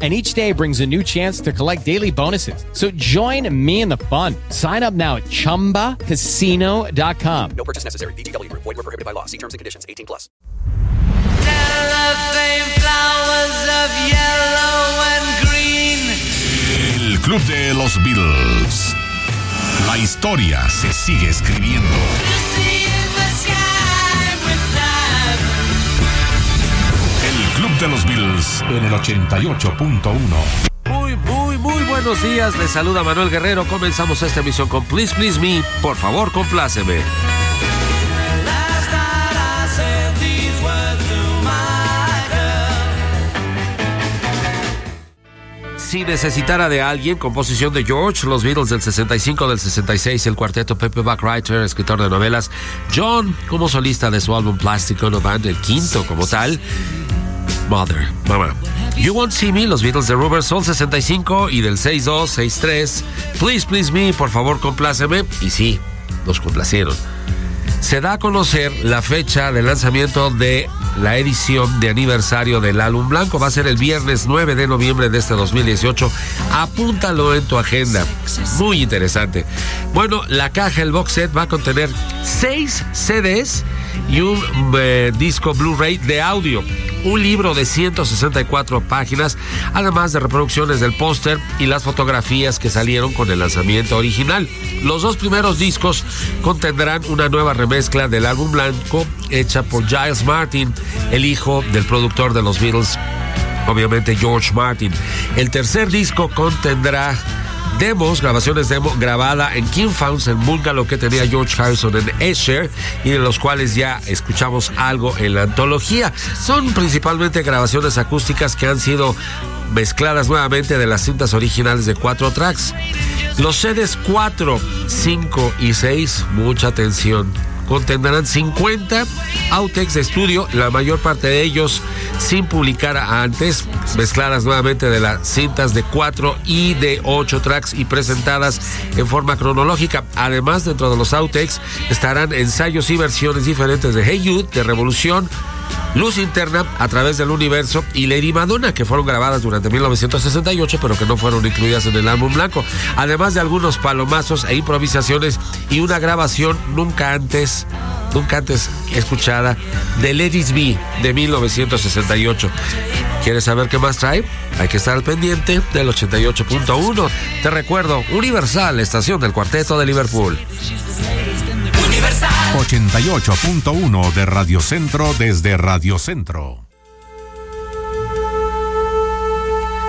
and each day brings a new chance to collect daily bonuses. So join me in the fun. Sign up now at ChumbaCasino.com. No purchase necessary. VGW Group. Void were prohibited by law. See terms and conditions. 18 plus. El Club de los Beatles. La historia se sigue escribiendo. De los Beatles en el 88.1. Muy, muy, muy buenos días. Les saluda Manuel Guerrero. Comenzamos esta emisión con Please Please Me. Por favor, compláceme. Si necesitara de alguien, composición de George, los Beatles del 65, del 66, el cuarteto Pepe Backwriter, escritor de novelas, John como solista de su álbum Plastic Ono Band, el quinto como tal, Mother, mamá. You Won't See Me, los Beatles de Rubber Soul 65 y del 62, 63, Please Please Me, por favor compláceme, y sí, los complacieron. Se da a conocer la fecha de lanzamiento de la edición de aniversario del álbum blanco. Va a ser el viernes 9 de noviembre de este 2018. Apúntalo en tu agenda. Muy interesante. Bueno, la caja, el box set, va a contener seis CDs y un eh, disco Blu-ray de audio. Un libro de 164 páginas, además de reproducciones del póster y las fotografías que salieron con el lanzamiento original. Los dos primeros discos contendrán una nueva remezcla del álbum blanco hecha por Giles Martin, el hijo del productor de los Beatles, obviamente George Martin. El tercer disco contendrá demos, grabaciones demo grabada en King Founds, en bungalow que tenía George Harrison en Esher y de los cuales ya escuchamos algo en la antología. Son principalmente grabaciones acústicas que han sido mezcladas nuevamente de las cintas originales de cuatro tracks. Los CDs 4, 5 y 6, mucha atención contendrán 50 outtakes de estudio, la mayor parte de ellos sin publicar antes, mezcladas nuevamente de las cintas de 4 y de 8 tracks y presentadas en forma cronológica. Además, dentro de los outtakes estarán ensayos y versiones diferentes de Hey Youth, de Revolución, Luz Interna a través del universo y Lady Madonna, que fueron grabadas durante 1968, pero que no fueron incluidas en el álbum blanco. Además de algunos palomazos e improvisaciones y una grabación nunca antes, nunca antes escuchada de Ladies B de 1968. ¿Quieres saber qué más trae? Hay que estar al pendiente del 88.1. Te recuerdo, Universal, estación del cuarteto de Liverpool. 88.1 de Radio Centro desde Radio Centro.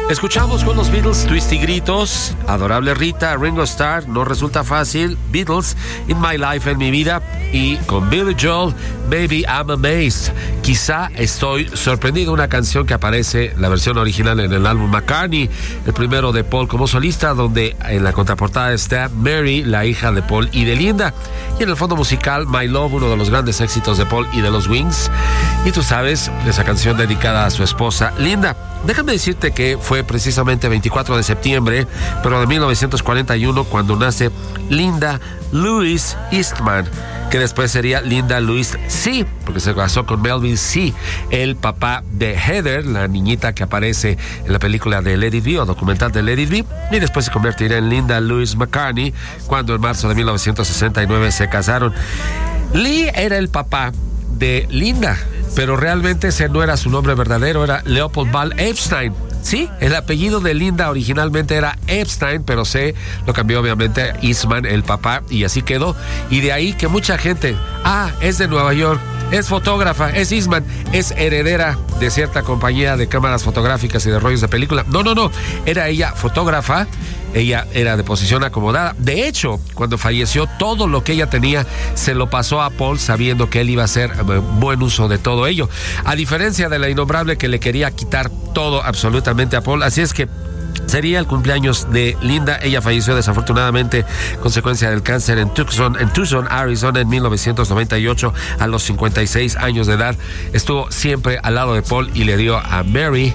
Escuchamos con los Beatles Twisty Gritos, Adorable Rita, Ringo Starr, No Resulta Fácil, Beatles, In My Life, En Mi Vida y con Billy Joel, Baby I'm Amazed. Quizá estoy sorprendido, una canción que aparece, la versión original en el álbum McCartney, el primero de Paul como solista, donde en la contraportada está Mary, la hija de Paul y de Linda, y en el fondo musical My Love, uno de los grandes éxitos de Paul y de los Wings. Y tú sabes, esa canción dedicada a su esposa Linda. Déjame decirte que fue precisamente 24 de septiembre, pero de 1941, cuando nace Linda Louise Eastman, que después sería Linda Louise C, porque se casó con Melvin C, el papá de Heather, la niñita que aparece en la película de Lady B o documental de Lady B, y después se convertirá en Linda Louise McCartney, cuando en marzo de 1969 se casaron. Lee era el papá de Linda, pero realmente ese no era su nombre verdadero, era Leopold Ball Epstein. Sí, el apellido de Linda originalmente era Epstein, pero se lo cambió obviamente a Eastman, el papá, y así quedó. Y de ahí que mucha gente, ah, es de Nueva York, es fotógrafa, es Eastman, es heredera de cierta compañía de cámaras fotográficas y de rollos de película. No, no, no, era ella fotógrafa, ella era de posición acomodada. De hecho, cuando falleció, todo lo que ella tenía se lo pasó a Paul sabiendo que él iba a hacer eh, buen uso de todo ello. A diferencia de la innombrable que le quería quitar todo absolutamente a Paul. Así es que sería el cumpleaños de Linda. Ella falleció desafortunadamente consecuencia del cáncer en Tucson, en Tucson, Arizona en 1998 a los 56 años de edad. Estuvo siempre al lado de Paul y le dio a Mary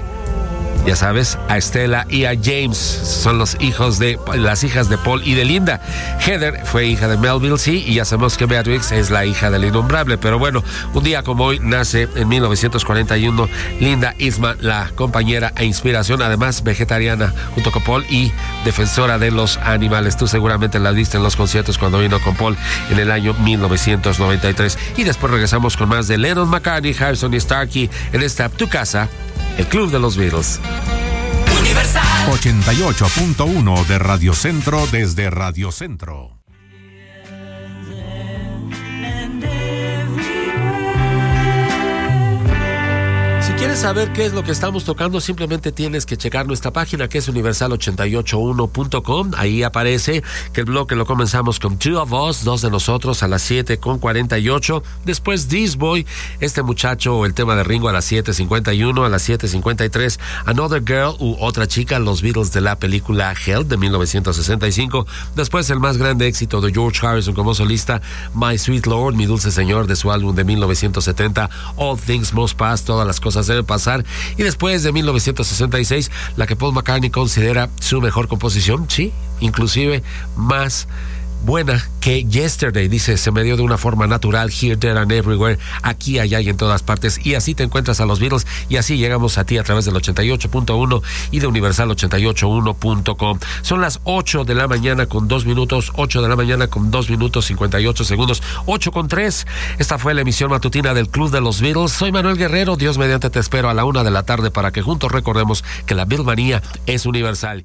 ya sabes, a Estela y a James. Son los hijos de las hijas de Paul y de Linda. Heather fue hija de Melville, sí, y ya sabemos que Beatrix es la hija del innombrable. Pero bueno, un día como hoy nace en 1941 Linda Isma, la compañera e inspiración, además vegetariana, junto con Paul y defensora de los animales. Tú seguramente la viste en los conciertos cuando vino con Paul en el año 1993. Y después regresamos con más de Lennon McCartney, Harrison y Starkey en esta Tu Casa el Club de los Beatles. 88.1 de Radio Centro desde Radio Centro. Quieres saber qué es lo que estamos tocando, simplemente tienes que checar nuestra página que es universal881.com. Ahí aparece que el bloque lo comenzamos con Two of Us, dos de nosotros a las 7 con 48. Después This Boy, este muchacho, el tema de Ringo a las 7.51, a las 7.53. Another Girl u otra chica, los Beatles de la película Hell de 1965. Después el más grande éxito de George Harrison como solista, My Sweet Lord, mi dulce señor de su álbum de 1970, All Things Must Pass, todas las cosas debe pasar. Y después de 1966, la que Paul McCartney considera su mejor composición, sí, inclusive más buena que Yesterday. Dice, se me dio de una forma natural, here, there and everywhere, aquí, allá y en todas partes. Y así te encuentras a los Beatles y así llegamos a ti a través del 88.1 y de universal881.com. Son las 8 de la mañana con 2 minutos, 8 de la mañana con 2 minutos 58 segundos, 8 con 3. Esta fue la emisión matutina del Club de los Beatles. Soy Manuel Guerrero, Dios mediante te espero a la una de la tarde para que juntos recordemos que la Beatlemanía es universal.